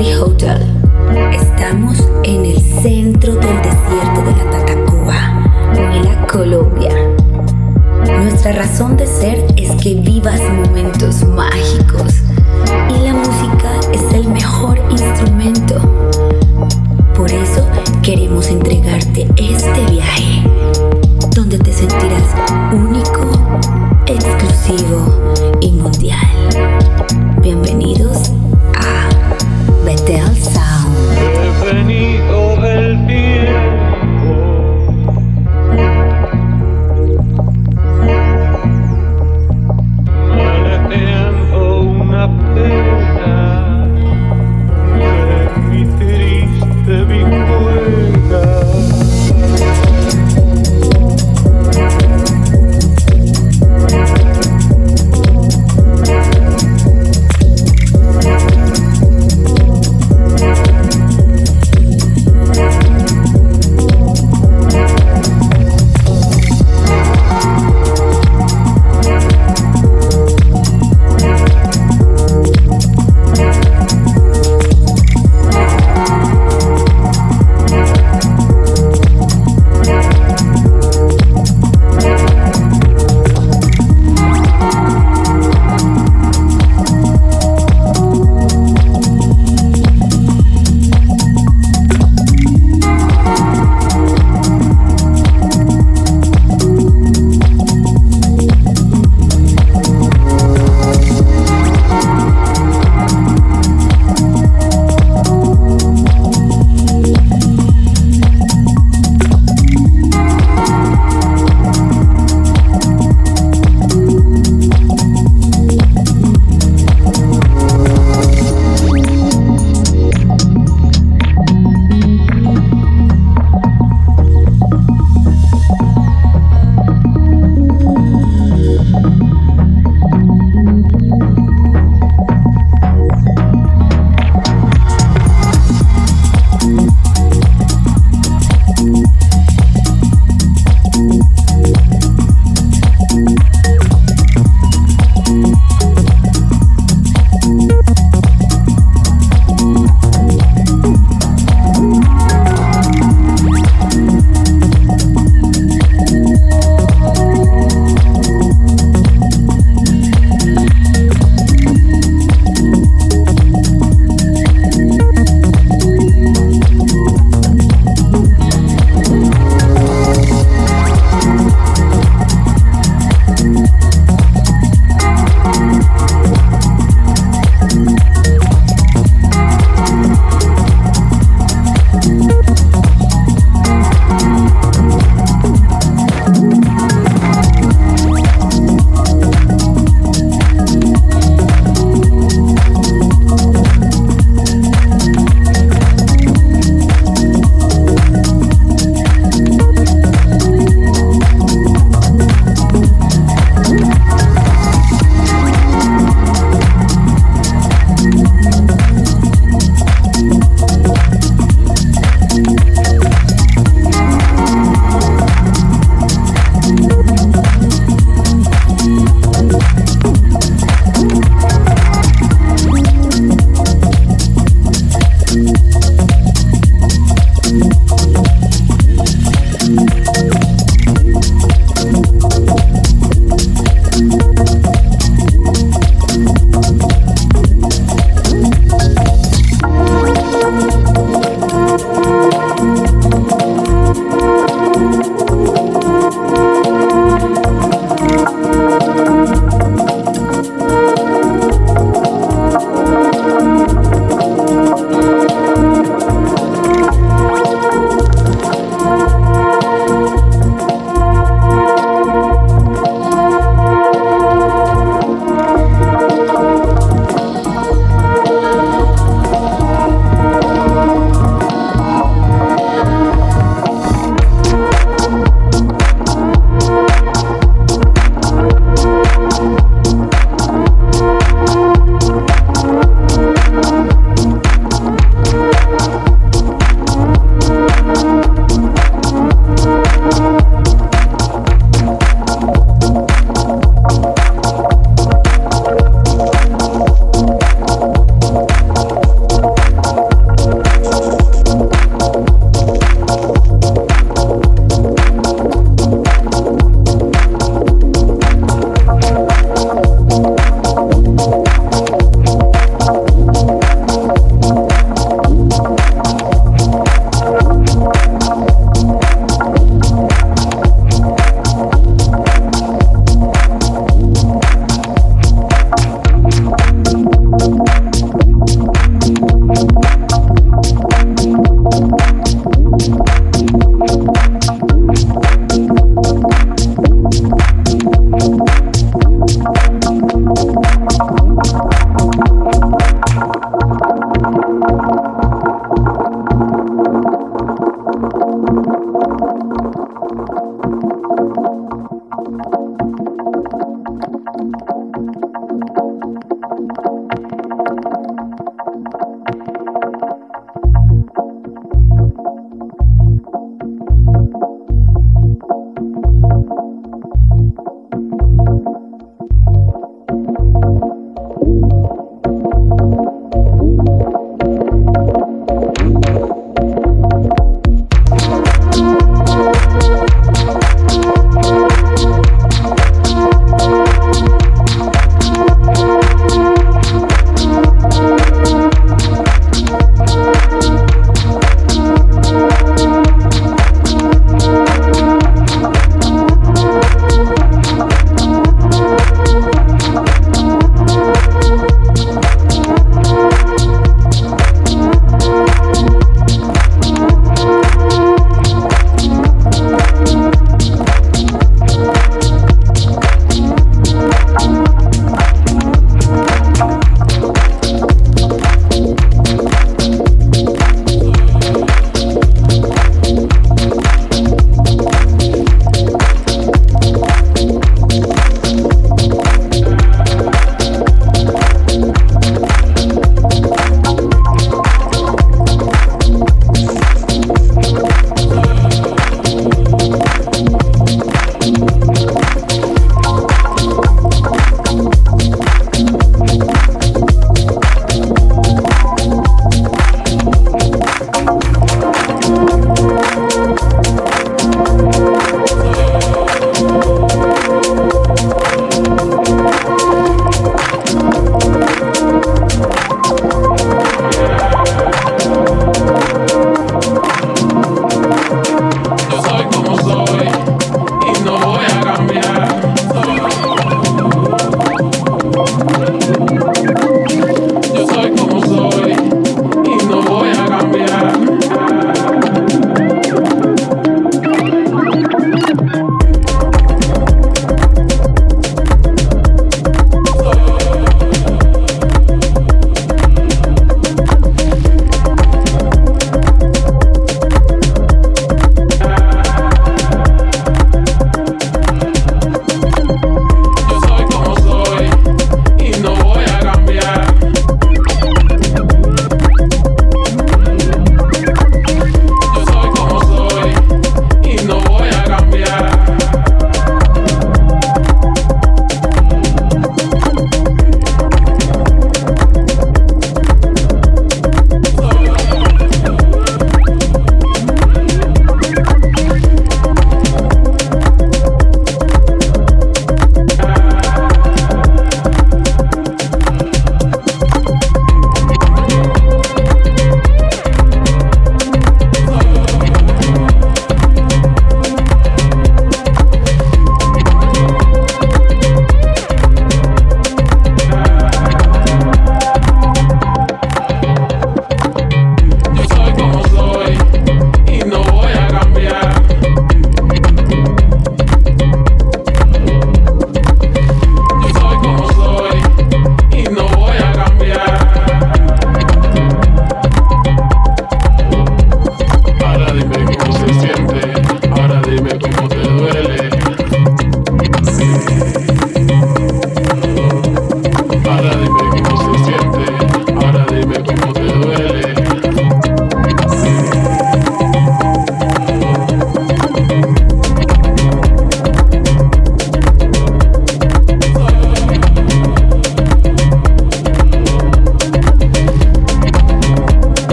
Hotel. Estamos en el centro del desierto de la Tatacoa, Huila, Colombia. Nuestra razón de ser es que vivas momentos mágicos y la música es el mejor instrumento. Por eso queremos entregarte este viaje, donde te sentirás único, exclusivo y mundial. Bienvenidos a Betel Sound.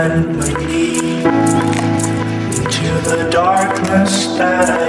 and lead me to the darkness that I